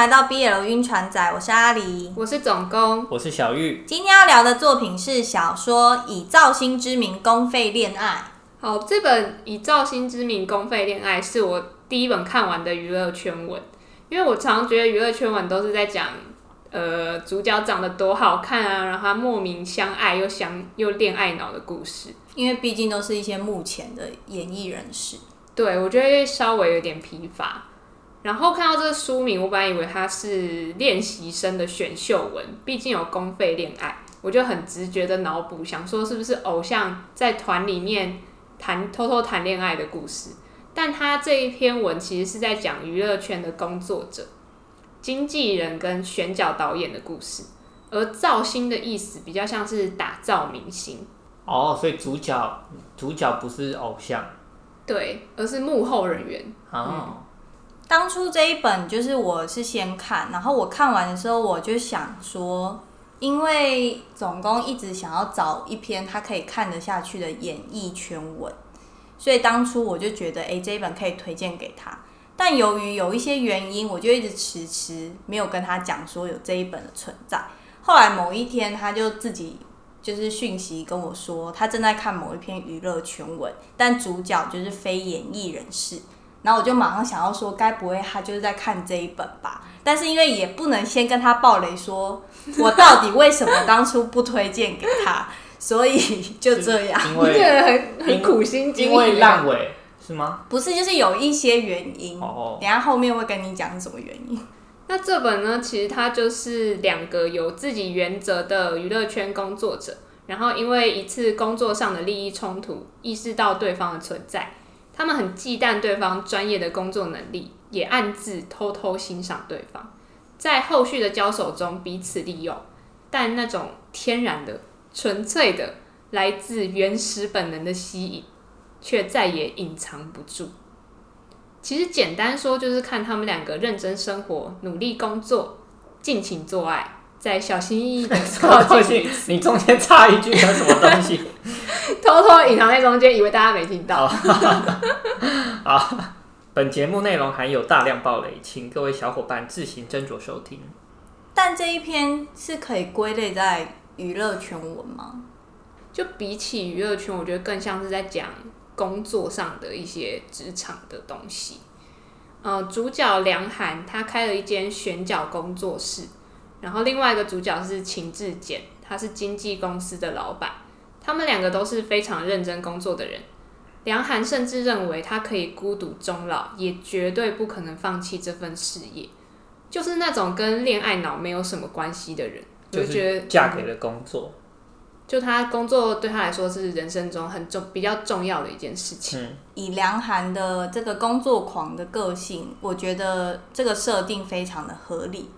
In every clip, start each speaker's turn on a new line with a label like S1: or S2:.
S1: 来到 BL 晕船仔，我是阿狸，
S2: 我是总工，
S3: 我是小玉。
S1: 今天要聊的作品是小说《以造星之名公费恋爱》。
S2: 好，这本《以造星之名公费恋爱》是我第一本看完的娱乐圈文，因为我常觉得娱乐圈文都是在讲，呃，主角长得多好看啊，然后他莫名相爱又相又恋爱脑的故事。
S1: 因为毕竟都是一些目前的演艺人士，
S2: 对我觉得稍微有点疲乏。然后看到这个书名，我本来以为它是练习生的选秀文，毕竟有公费恋爱，我就很直觉的脑补，想说是不是偶像在团里面谈偷偷谈恋爱的故事。但他这一篇文其实是在讲娱乐圈的工作者、经纪人跟选角导演的故事，而造星的意思比较像是打造明星
S3: 哦，所以主角主角不是偶像，
S2: 对，而是幕后人员
S3: 哦。
S1: 当初这一本就是我是先看，然后我看完的时候，我就想说，因为总工一直想要找一篇他可以看得下去的演艺圈文，所以当初我就觉得，哎，这一本可以推荐给他。但由于有一些原因，我就一直迟迟没有跟他讲说有这一本的存在。后来某一天，他就自己就是讯息跟我说，他正在看某一篇娱乐圈文，但主角就是非演艺人士。然后我就马上想要说，该不会他就是在看这一本吧？但是因为也不能先跟他爆雷，说 我到底为什么当初不推荐给他，所以就这样。
S3: 因为
S2: 很很苦心经营，
S3: 因为烂尾是吗？
S1: 不是，就是有一些原因。哦。等下后面会跟你讲是什么原因。
S2: 那这本呢，其实它就是两个有自己原则的娱乐圈工作者，然后因为一次工作上的利益冲突，意识到对方的存在。他们很忌惮对方专业的工作能力，也暗自偷偷欣赏对方，在后续的交手中彼此利用，但那种天然的、纯粹的、来自原始本能的吸引，却再也隐藏不住。其实简单说，就是看他们两个认真生活、努力工作、尽情做爱。在小心翼翼的靠近，
S3: 你中间插一句有什么东西？
S2: 偷偷隐藏在中间，以为大家没听到。
S3: 好，本节目内容含有大量暴雷，请各位小伙伴自行斟酌收听。
S1: 但这一篇是可以归类在娱乐圈文吗？
S2: 就比起娱乐圈，我觉得更像是在讲工作上的一些职场的东西。呃，主角梁涵他开了一间选角工作室。然后另外一个主角是秦志简，他是经纪公司的老板。他们两个都是非常认真工作的人。梁涵甚至认为他可以孤独终老，也绝对不可能放弃这份事业。就是那种跟恋爱脑没有什么关系的人，就觉得
S3: 嫁给了工作。
S2: 就他工作对他来说是人生中很重、比较重要的一件事情。
S1: 以梁涵的这个工作狂的个性，我觉得这个设定非常的合理。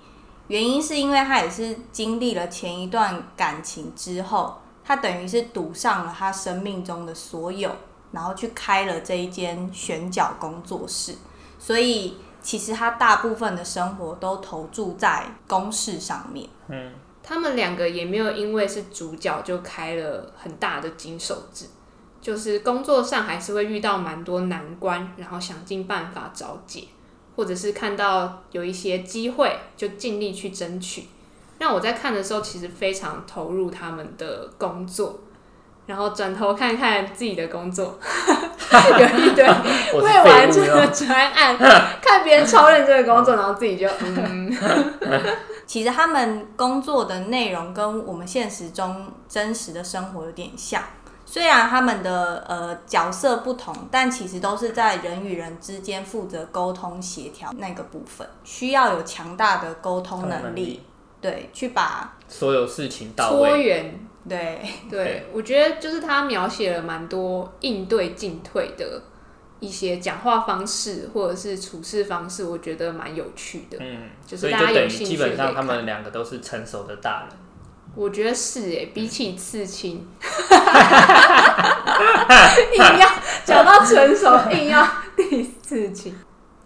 S1: 原因是因为他也是经历了前一段感情之后，他等于是赌上了他生命中的所有，然后去开了这一间选角工作室，所以其实他大部分的生活都投注在公事上面。
S2: 嗯，他们两个也没有因为是主角就开了很大的金手指，就是工作上还是会遇到蛮多难关，然后想尽办法找解。或者是看到有一些机会，就尽力去争取。让我在看的时候，其实非常投入他们的工作，然后转头看看自己的工作，有一堆 未完成的专案，看别人超认真的工作，然后自己就嗯。
S1: 其实他们工作的内容跟我们现实中真实的生活有点像。虽然他们的呃角色不同，但其实都是在人与人之间负责沟通协调那个部分，需要有强大的沟通能力，对，去把
S3: 所有事情到位。
S2: 拖延，
S1: 对
S2: 对，我觉得就是他描写了蛮多应对进退的一些讲话方式或者是处事方式，我觉得蛮有趣的。嗯，就是大家有兴
S3: 趣，基本上他们两个都是成熟的大人。
S2: 我觉得是诶，比起刺青，硬要讲到成熟，硬要第 刺青，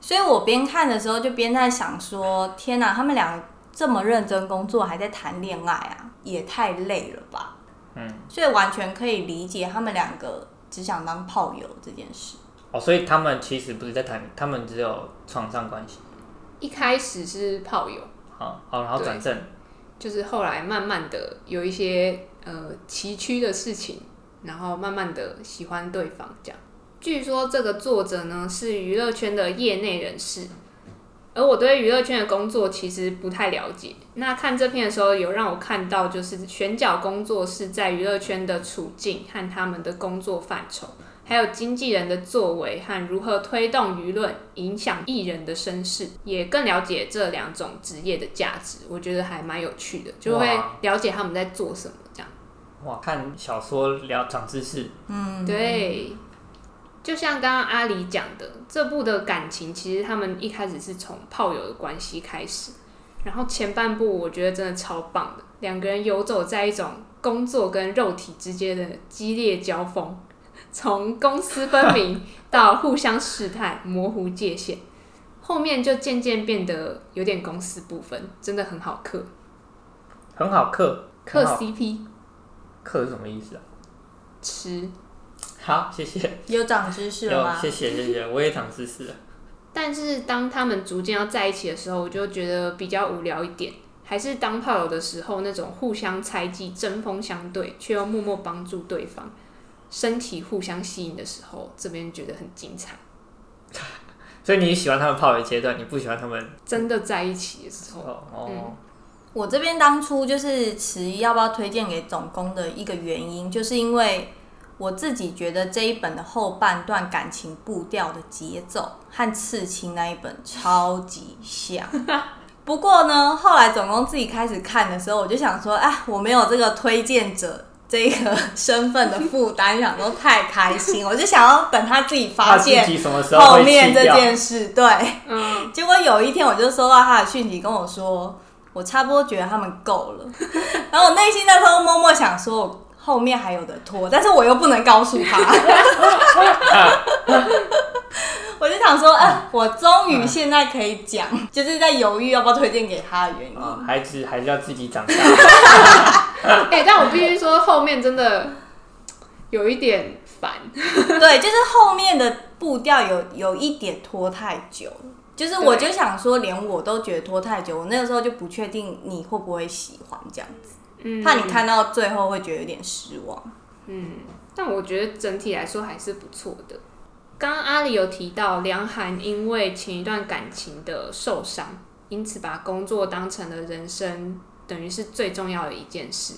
S1: 所以我边看的时候就边在想说：天哪，他们两个这么认真工作，还在谈恋爱啊，也太累了吧？嗯，所以完全可以理解他们两个只想当炮友这件事。
S3: 哦，所以他们其实不是在谈，他们只有床上关系。
S2: 一开始是炮友，
S3: 好好，然后转正，
S2: 就是后来慢慢的有一些呃崎岖的事情，然后慢慢的喜欢对方这样。据说这个作者呢是娱乐圈的业内人士，而我对娱乐圈的工作其实不太了解。那看这篇的时候，有让我看到就是选角工作是在娱乐圈的处境和他们的工作范畴，还有经纪人的作为和如何推动舆论、影响艺人的身世，也更了解这两种职业的价值。我觉得还蛮有趣的，就会了解他们在做什么这样。
S3: 哇，看小说聊长知识，
S1: 嗯，
S2: 对，就像刚刚阿里讲的，这部的感情其实他们一开始是从炮友的关系开始，然后前半部我觉得真的超棒的，两个人游走在一种工作跟肉体之间的激烈交锋，从公私分明 到互相试探、模糊界限，后面就渐渐变得有点公私不分，真的很好嗑，
S3: 很好嗑，
S2: 嗑 CP
S3: 嗑是什么意思啊？
S2: 吃。
S3: 好，谢谢，
S1: 有长知识了吗？
S3: 谢谢谢谢，我也长知识了。
S2: 但是当他们逐渐要在一起的时候，我就觉得比较无聊一点。还是当炮友的时候，那种互相猜忌、针锋相对，却又默默帮助对方，身体互相吸引的时候，这边觉得很精彩。
S3: 所以你喜欢他们炮友阶段，你不喜欢他们
S2: 真的在一起的时候，
S3: 哦哦，
S2: 嗯
S1: 我这边当初就是迟疑要不要推荐给总工的一个原因，就是因为我自己觉得这一本的后半段感情步调的节奏和刺青那一本超级像。不过呢，后来总工自己开始看的时候，我就想说，哎，我没有这个推荐者这个 身份的负担，想说太开心，我就想要等他自己发现后面这？件事，对。
S2: 嗯，
S1: 结果有一天，我就收到他的讯息，跟我说，我差不多觉得他们够了。然后我内心那时候默默想说，我后面还有的拖，但是我又不能告诉他。我就想说，哎、我终于现在可以讲，就是在犹豫要不要推荐给他的原因。
S3: 啊，孩子还是要自己长大。
S2: 哎、但我必须说，后面真的有一点烦。
S1: 对，就是后面的步调有有一点拖太久了。就是我就想说，连我都觉得拖太久，我那个时候就不确定你会不会喜欢这样子，
S2: 嗯
S1: 怕你看到最后会觉得有点失望。
S2: 嗯，但我觉得整体来说还是不错的。刚刚阿里有提到，梁涵因为前一段感情的受伤，因此把工作当成了人生等于是最重要的一件事。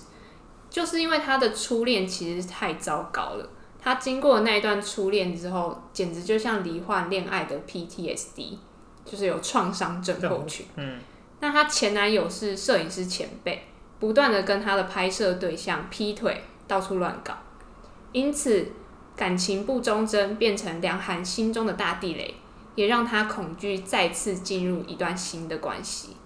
S2: 就是因为他的初恋其实太糟糕了，他经过那一段初恋之后，简直就像罹患恋爱的 PTSD，就是有创伤症候群。
S3: 嗯，
S2: 那她前男友是摄影师前辈，不断的跟他的拍摄对象劈腿，到处乱搞，因此感情不忠贞变成梁涵心中的大地雷，也让他恐惧再次进入一段新的关系。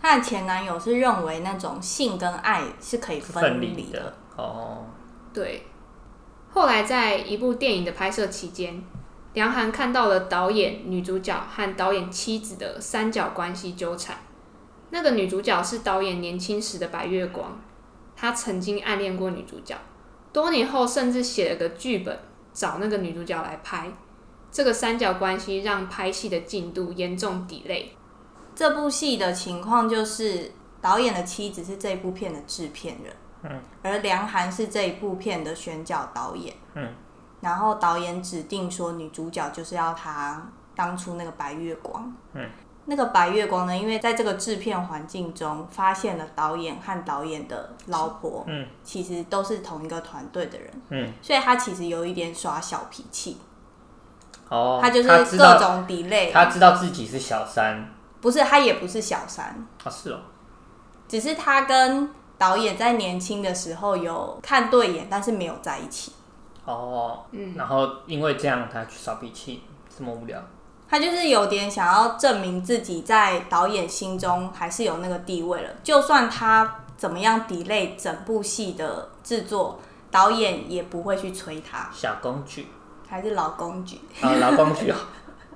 S1: 她的前男友是认为那种性跟爱是可以
S3: 分
S1: 离
S3: 离的哦，
S2: 对，后来在一部电影的拍摄期间，梁涵看到了导演、女主角和导演妻子的三角关系纠缠。那个女主角是导演年轻时的白月光，他曾经暗恋过女主角，多年后甚至写了个剧本找那个女主角来拍。这个三角关系让拍戏的进度严重 delay。
S1: 这部戏的情况就是，导演的妻子是这部片的制片人，
S3: 嗯，
S1: 而梁涵是这一部片的选角导演，
S3: 嗯，
S1: 然后导演指定说女主角就是要她当初那个白月光，
S3: 嗯，
S1: 那个白月光呢，因为在这个制片环境中发现了导演和导演的老婆，
S3: 嗯，
S1: 其实都是同一个团队的人，
S3: 嗯，
S1: 所以他其实有一点耍小脾气，
S3: 哦，
S1: 他就是各种 delay，
S3: 他知道自己是小三。
S1: 不是他也不是小三，
S3: 啊，是哦，
S1: 只是他跟导演在年轻的时候有看对眼，但是没有在一起。
S3: 哦，
S2: 嗯，
S3: 然后因为这样他去耍脾气，这么无聊，
S1: 他就是有点想要证明自己在导演心中还是有那个地位了，就算他怎么样 delay 整部戏的制作，导演也不会去催他，
S3: 小工具
S1: 还是老工具。
S3: 啊，老公举。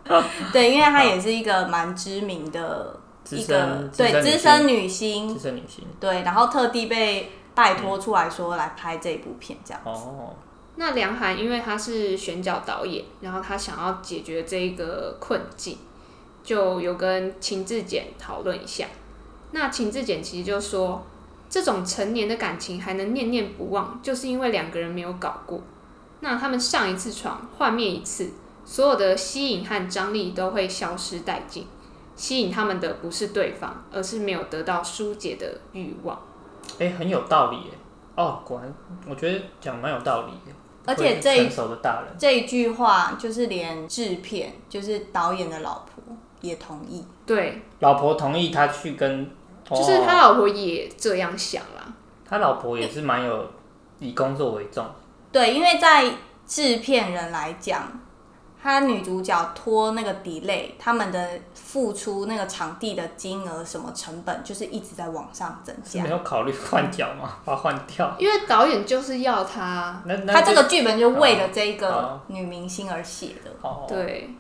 S3: 哦，
S1: 对，因为他也是一个蛮知名的
S3: 资
S1: 一个
S3: 深
S1: 对资
S3: 资
S1: 深女星，
S3: 资深女星。
S1: 对，然后特地被拜托出来说来拍这部片这样。
S3: 哦，
S2: 那梁涵因为他是选角导演，然后他想要解决这个困境，就有跟秦志简讨论一下。那秦志简其实就说，这种成年的感情还能念念不忘，就是因为两个人没有搞过。那他们上一次床，幻灭一次，所有的吸引和张力都会消失殆尽。吸引他们的不是对方，而是没有得到疏解的欲望。
S3: 哎、很有道理耶。哦，果然，我觉得讲蛮有道理。
S1: 而且这一
S3: 成熟的大人，
S1: 这一句话，就是连制片，就是导演的老婆也同意。
S2: 对，
S3: 老婆同意他去跟，
S2: 就是
S3: 哦
S2: 他老婆也这样想啦。
S3: 他老婆也是蛮有以工作为重。
S1: 对，因为在制片人来讲，他女主角拖那个 delay，他们的付出那个场地的金额什么成本，就是一直在往上增加
S3: 是没。有考虑换角吗？把它换掉。
S2: 因为导演就是要他，
S3: 那那
S1: 他这个剧本就为了这个
S3: 哦
S1: 女明星而写的。
S3: 哦，
S2: 对，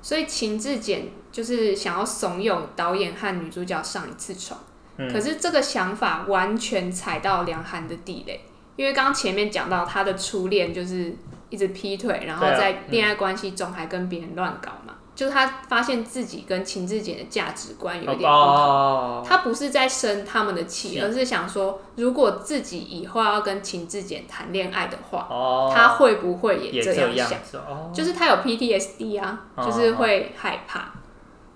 S2: 所以秦志简就是想要怂恿导演和女主角上一次床，
S3: 嗯
S2: 可是这个想法完全踩到梁寒的地雷，因为刚刚前面讲到他的初恋就是一直劈腿，然后在恋爱关系中还跟别人乱搞嘛，就是他发现自己跟秦志简的价值观有点不同。
S3: 哦，
S2: 他不是在生他们的气，而是想说，如果自己以后要跟秦志简谈恋爱的话，
S3: 哦，
S2: 他会不会也
S3: 也这
S2: 这样想？就是他有 PTSD 啊，
S3: 哦
S2: 就是会害怕，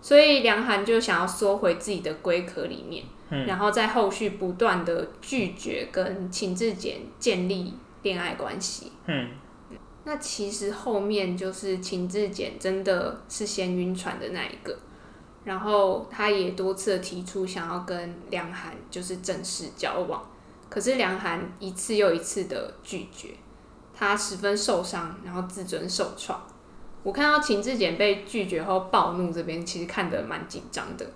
S2: 所以梁寒就想要缩回自己的龟壳里面，
S3: 嗯。
S2: 然后在后续不断的拒绝跟秦志简建立恋爱关系。
S3: 嗯，
S2: 那其实后面就是秦志简真的是先晕船的那一个，然后他也多次提出想要跟梁寒就是正式交往，可是梁寒一次又一次的拒绝，他十分受伤，然后自尊受创。我看到秦志简被拒绝后暴怒，这边其实看得蛮紧张的。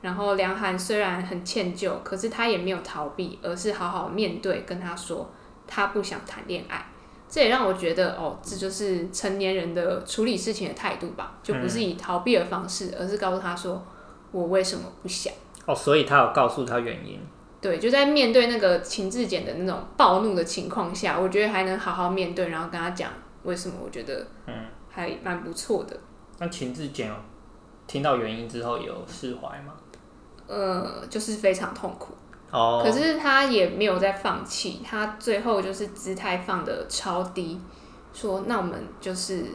S2: 然后梁寒虽然很歉疚，可是他也没有逃避，而是好好面对，跟他说他不想谈恋爱。这也让我觉得，哦，这就是成年人的处理事情的态度吧，就不是以逃避的方式，而是告诉他说我为什么不想。
S3: 哦，所以他有告诉他原因。
S2: 对，就在面对那个秦志简的那种暴怒的情况下，我觉得还能好好面对，然后跟他讲为什么，我觉得
S3: 嗯，
S2: 还蛮不错的。
S3: 那秦志简有听到原因之后有释怀吗？
S2: 呃，就是非常痛苦，
S3: 哦，
S2: 可是他也没有在放弃，他最后就是姿态放的超低，说那我们就是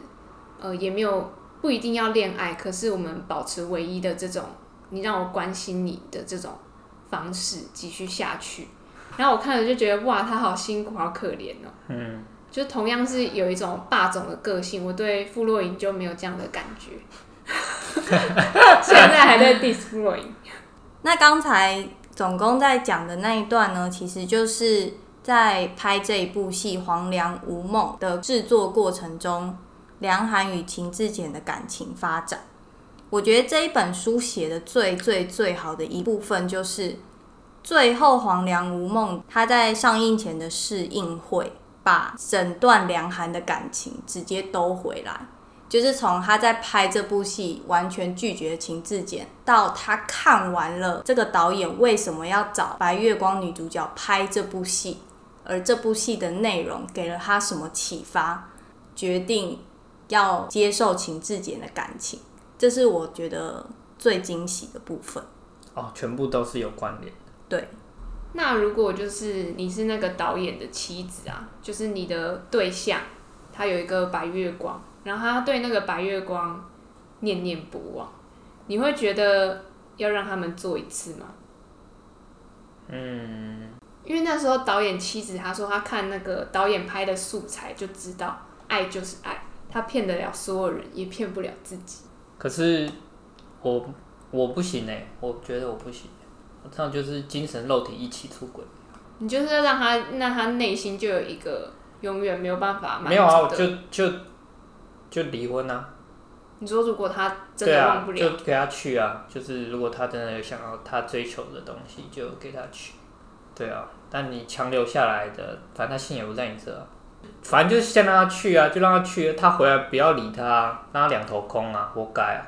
S2: 呃也没有不一定要恋爱，可是我们保持唯一的这种你让我关心你的这种方式继续下去。然后我看了就觉得哇，他好辛苦，好可怜哦。
S3: 嗯，
S2: 就同样是有一种霸总的个性，我对傅若莹就没有这样的感觉。现在还在 diss 傅若莹。
S1: 那刚才总工在讲的那一段呢，其实就是在拍这一部戏《黄粱无梦》的制作过程中，梁寒与秦志简的感情发展。我觉得这一本书写的最最最好的一部分，就是最后《黄粱无梦》他在上映前的试映会，把整段梁寒的感情直接兜回来。就是从他在拍这部戏完全拒绝秦志简，到他看完了这个导演为什么要找白月光女主角拍这部戏，而这部戏的内容给了他什么启发，决定要接受秦志简的感情，这是我觉得最惊喜的部分。
S3: 哦，全部都是有关联。
S1: 对，
S2: 那如果就是你是那个导演的妻子啊，就是你的对象，他有一个白月光，然后他对那个白月光念念不忘，你会觉得要让他们做一次吗？
S3: 嗯，
S2: 因为那时候导演妻子他说他看那个导演拍的素材就知道，爱就是爱，他骗得了所有人，也骗不了自己。
S3: 可是我我不行哎，我觉得我不行，我这样就是精神肉体一起出轨。
S2: 你就是要让他，那他内心就有一个永远没有办法满足的。
S3: 没有啊，我就就就离婚啊。
S2: 你说如果他真的忘不，了，
S3: 就给他去啊。就是如果他真的有想要他追求的东西，就给他去。对啊，但你强留下来的，反正他心也不在你这、啊，反正就是先让他去啊，就让他去，他回来不要理他、啊，让他两头空啊，活该啊。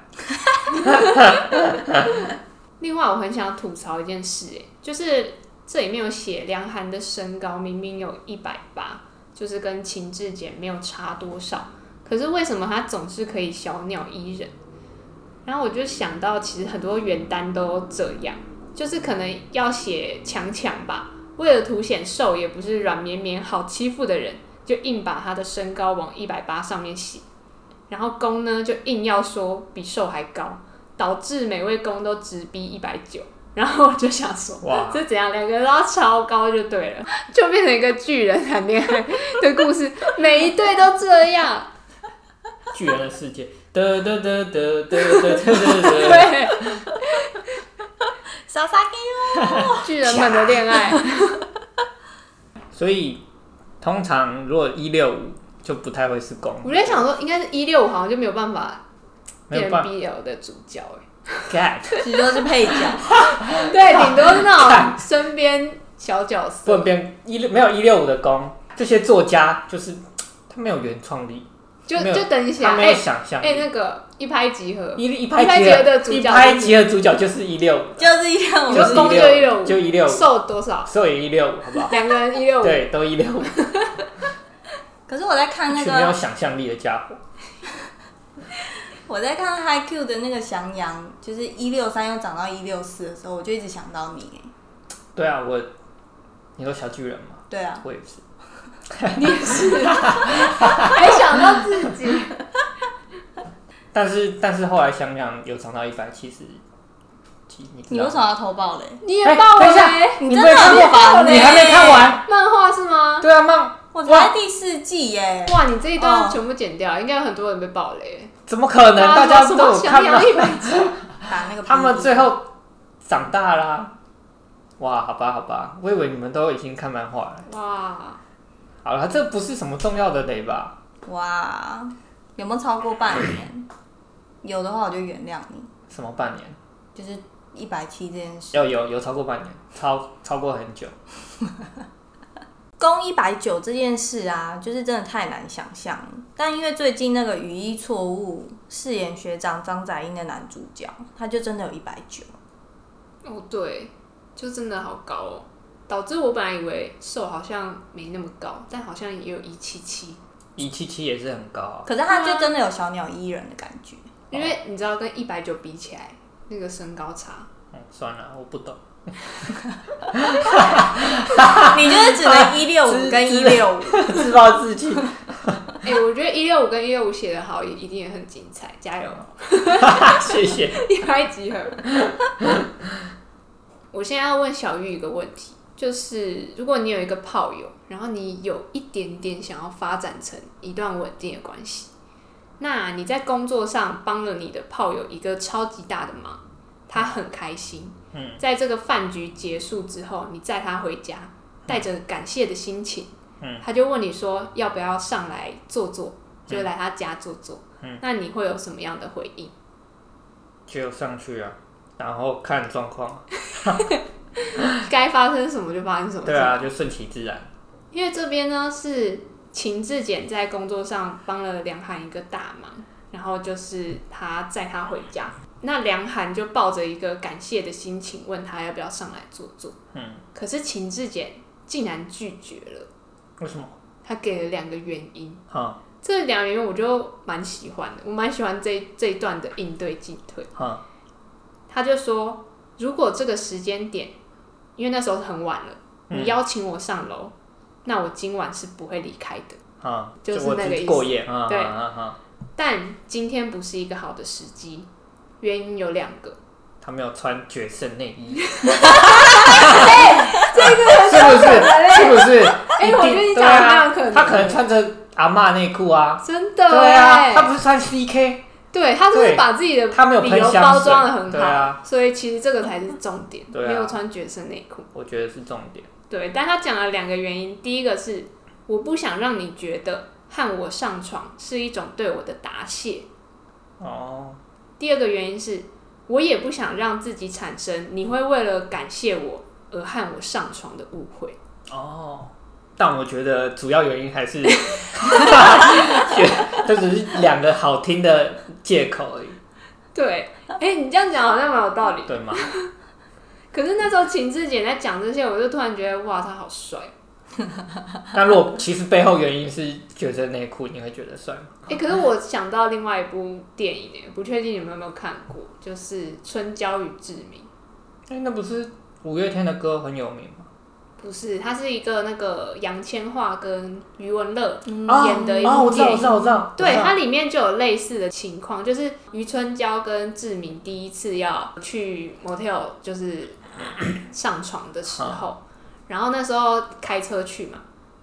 S2: 另外，我很想吐槽一件事，哎，就是这里面有写梁寒的身高明明有一百八，就是跟秦志简没有差多少，可是为什么他总是可以小鸟依人？然后我就想到，其实很多原单都这样，就是可能要写强强吧，为了凸显瘦也不是软绵绵好欺负的人，就硬把他的身高往一百八上面写，然后公呢就硬要说比瘦还高，导致每位公都直逼一百九。然后我就想说，
S3: 哇，
S2: 这怎样？两个人都要超高就对了，就变成一个巨人谈恋爱的故事，每一对都这样。
S3: 巨人的世界，得得得得得得得得，
S2: 对，
S1: 傻傻给
S2: 巨人们的恋爱。
S3: 所以通常如果一六五就不太会是公，
S2: 我在想说，应该是一六五，好像就没有办法变
S3: 没有办
S2: BL 的主角哎。
S3: get，
S1: 其实都是配角。
S2: 对，顶多是那种身边小角
S3: 不
S2: 色。
S3: 能变一六没有一六五的公，这些作家就是他没有原创力，
S2: 就就等一下，
S3: 他没有
S2: 哎
S3: 想象
S2: 哎，
S3: 力。
S2: 那个一拍即合，
S3: 一一
S2: 一拍即
S3: 合
S2: 合的主角
S3: 一拍即合主角就是一六五，
S1: 就是一六五
S3: 就是
S2: 公就
S3: 一
S2: 165
S3: 就一六五，
S2: 瘦多少？
S3: 瘦也一六五，好不好？
S2: 两个人一六五。
S3: 对，都一六五，
S1: 可是我在看那
S3: 一群没有，想象力的家伙。
S1: 我在看 High Q 的那个翔阳，就是一六三又涨到一六四的时候，我就一直想到你。
S3: 对啊，我，你说小巨人嘛，
S1: 对啊，
S3: 我也是。
S2: 你也是，还想到自己。
S3: 但是但是后来想想，有涨到一百七十几，你知道吗？
S1: 你为什么要偷爆嘞？
S3: 哎
S2: 你也爆
S3: 等一下
S2: 雷？
S3: 你
S1: 真的很
S3: 没看过
S1: 烦
S3: 你还没看完？
S2: 漫画是吗？
S3: 对啊，漫
S1: 我才第四季耶。
S2: 哇，你这一段
S1: 哦
S2: 全部剪掉，应该有很多人被爆雷。
S3: 怎么可能？大家都有看到，
S2: 一百集，
S1: 打那个
S3: 他们最后长大啦、哇，好吧，好吧，我以为你们都已经看漫画了。
S2: 哇，
S3: 好了，这不是什么重要的雷吧？
S1: 哇，有没有超过半年？有的话我就原谅你，
S3: 什么半年？
S1: 就是一百七这件事。
S3: 有有有超过半年，超超过很久。
S1: 攻一百九这件事啊，就是真的太难想象了。但因为最近那个语义错误饰演学长张载英的男主角，他就真的有一百九。
S2: 哦对，就真的好高哦，导致我本来以为瘦好像没那么高，但好像也有一七七，
S3: 一七七也是很高、啊，
S1: 可是他就真的有小鸟依人的感觉。
S2: 因为你知道跟一百九比起来，那个身高差，
S3: 嗯，算了，我不懂。
S1: 你就是只能一六五跟一六五。
S3: 自暴自弃。
S2: 哎、我觉得一六五跟一六五写的好，也一定也很精彩，加油！
S3: 谢谢。
S2: 一拍即合。我现在要问小玉一个问题，就是如果你有一个炮友，然后你有一点点想要发展成一段稳定的关系，那你在工作上帮了你的炮友一个超级大的忙，他很开心。
S3: 嗯，
S2: 在这个饭局结束之后，你载他回家，带着感谢的心情，
S3: 嗯，
S2: 他就问你说要不要上来坐坐，就来他家坐坐。
S3: 嗯，
S2: 那你会有什么样的回应？
S3: 就上去啊，然后看状况。
S2: 该发生什么就发生什么。
S3: 对啊，就顺其自然。
S2: 因为这边呢是秦志简在工作上帮了梁涵一个大忙，然后就是他载他回家，那梁涵就抱着一个感谢的心情问他要不要上来坐坐，
S3: 嗯，
S2: 可是秦志简竟然拒绝了，
S3: 为什么？
S2: 他给了两个原因，
S3: 哈
S2: 这两个原因我就蛮喜欢的，我蛮喜欢这这一段的应对进退。
S3: 哈，
S2: 他就说，如果这个时间点，因为那时候很晚了，你
S3: 嗯
S2: 邀请我上楼，那我今晚是不会离开的。
S3: 啊，
S2: 就是那个意思
S3: 过夜啊。
S2: 对
S3: 啊啊，
S2: 但今天不是一个好的时机，原因有两个。
S3: 他没有穿决胜内衣，
S2: 这个
S3: 是不是？是不是？
S2: 哎、我觉得你讲的蛮
S3: 啊
S2: 有可能。
S3: 他可能穿着阿妈内裤啊。
S2: 真的
S3: 对啊，
S2: 哎
S3: 他不是穿 CK，
S2: 对他就是
S3: 对
S2: 把自己的
S3: 他没有
S2: 理由包装的很好，
S3: 啊
S2: 所以其实这个才是重点，
S3: 啊
S2: 没有穿角色内裤。
S3: 我觉得是重点。
S2: 对，但他讲了两个原因，第一个是我不想让你觉得和我上床是一种对我的答谢，
S3: 哦，
S2: 第二个原因是我也不想让自己产生你会为了感谢我而和我上床的误会。
S3: 哦，但我觉得主要原因还是，这只是两个好听的借口而已，
S2: 对，哎、你这样讲好像蛮有道理。
S3: 对吗？
S2: 可是那时候秦志姐在讲这些，我就突然觉得哇，他好帅。
S3: 那如果其实背后原因是觉得内裤，你会觉得帅吗？
S2: 哎、可是我想到另外一部电影诶，不确定你们有没有看过，就是《春娇与志明》。
S3: 哎、那不是五月天的歌很有名吗？
S2: 不是，它是一个那个杨千嬅跟余文乐
S3: 哦
S2: 演的一
S3: 哦，
S2: 部电影。
S3: 我知道，我知道。
S2: 对，
S3: 我知道
S2: 它里面就有类似的情况，就是余春娇跟志明第一次要去 motel 就是上床的时候，然后那时候开车去嘛，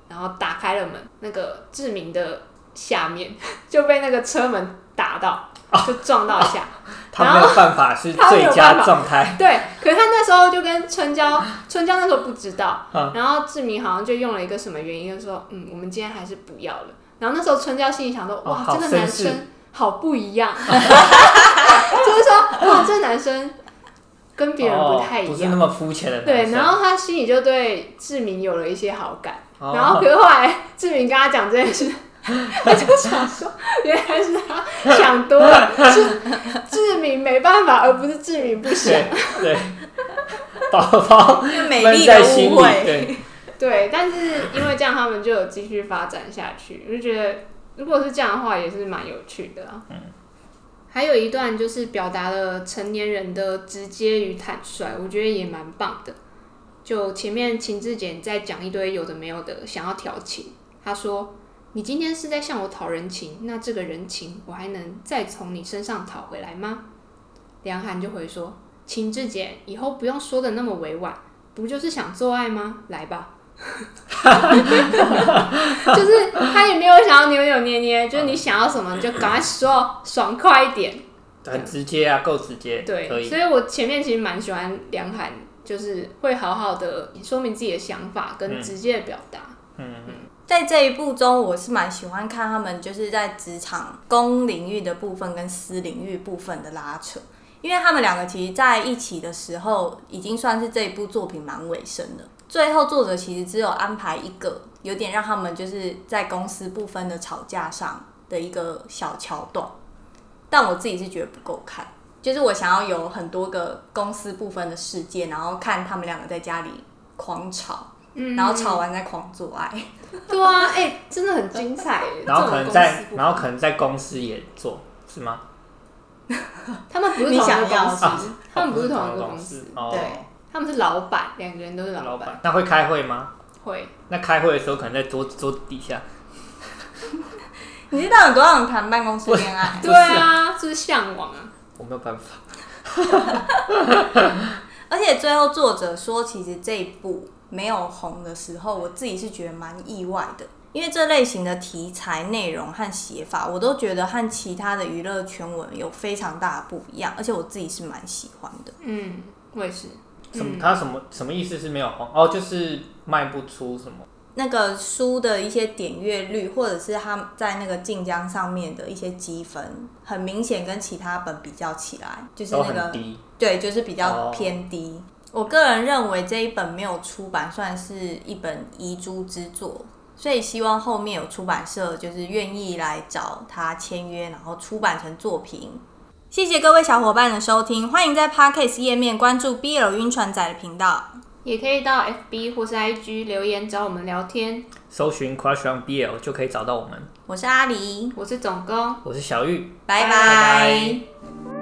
S2: 然后打开了门，那个志明的下面 就被那个车门打到，就撞到一下。
S3: 他没有办法是最佳状态。
S2: 对，可是他那时候就跟春娇，春娇那时候不知道，
S3: 嗯。
S2: 然后志明好像就用了一个什么原因，就说嗯，我们今天还是不要了。然后那时候春娇心里想说，哇，这个男生好不一样，就是说哇，这男生跟别人不太
S3: 哦、不
S2: 一样。
S3: 是那么肤浅的男
S2: 对，然后他心里就对志明有了一些好感，
S3: 哦。
S2: 然后可是后来志明跟他讲这件事，他就想说，原来是他想多了，没办法，而不是志明不行。
S3: 对对，宝宝闷
S1: 美丽的
S3: 在心里，
S1: 误会。
S3: 对，
S2: 对，但是因为这样，他们就有继续发展下去。我就觉得，如果是这样的话，也是蛮有趣的啊。还有一段就是表达了成年人的直接与坦率，我觉得也蛮棒的。就前面秦志简在讲一堆有的没有的，想要调情。他说：“你今天是在向我讨人情，那这个人情我还能再从你身上讨回来吗？”梁涵就回说：“秦志杰，以后不用说的那么委婉，不就是想做爱吗？来吧。”就是他也没有想要扭扭捏捏，就是你想要什么你就赶快说，爽快一点。
S3: 很直接啊，够直接，可
S2: 对，
S3: 以
S2: 所。以我前面其实蛮喜欢梁涵，就是会好好的说明自己的想法跟直接的表达。
S3: 嗯，
S1: 在这一部中，我是蛮喜欢看他们就是在职场公领域的部分跟私领域部分的拉扯，因为他们两个其实在一起的时候，已经算是这一部作品蛮尾声的。最后作者其实只有安排一个有点让他们就是在公司部分的吵架上的一个小桥段，但我自己是觉得不够看。就是我想要有很多个公司部分的事件，然后看他们两个在家里狂吵，
S2: 嗯
S1: 然后吵完再狂做爱。
S2: 对啊，哎、真的很精彩。
S3: 然后可能在然后可能在公司也做，是吗？
S2: 不是
S1: 你
S2: 同一
S1: 想要
S2: 个公司
S3: 啊，
S2: 他们不是
S3: 哦
S2: 同一个
S3: 公
S2: 公司，
S3: 哦，
S2: 对，他们是老板，两个人都是
S3: 老
S2: 老板，
S3: 板。那会开会吗？
S2: 会。
S3: 那开会的时候可能在桌桌子底下，
S1: 你知道有多少人谈办公室恋爱？
S2: 对啊，就是向往啊。
S3: 我没有办法。
S1: 而且最后作者说，其实这一部没有红的时候，我自己是觉得蛮意外的，因为这类型的题材、内容和写法，我都觉得和其他的娱乐圈文有非常大的不一样，而且我自己是蛮喜欢的。
S2: 嗯，我也是。
S3: 什么？他什么什么意思是没有红？哦，就是卖不出什么。
S1: 那个书的一些点阅率，或者是他在那个晋江上面的一些积分，很明显跟其他本比较起来，就是那个
S3: 低，
S1: 对，就是比较
S3: 哦
S1: 偏低。我个人认为这一本没有出版，算是一本遗珠之作，所以希望后面有出版社就是愿意来找他签约，然后出版成作品。谢谢各位小伙伴的收听，欢迎在 Podcast 页面关注 BL 晕船仔的频道。
S2: 也可以到 FB 或是 IG 留言找我们聊天。
S3: 搜寻 Crush on BL 就可以找到我们。
S1: 我是阿狸，
S2: 我是总工，
S3: 我是小玉，
S1: 拜
S2: 拜
S3: 拜拜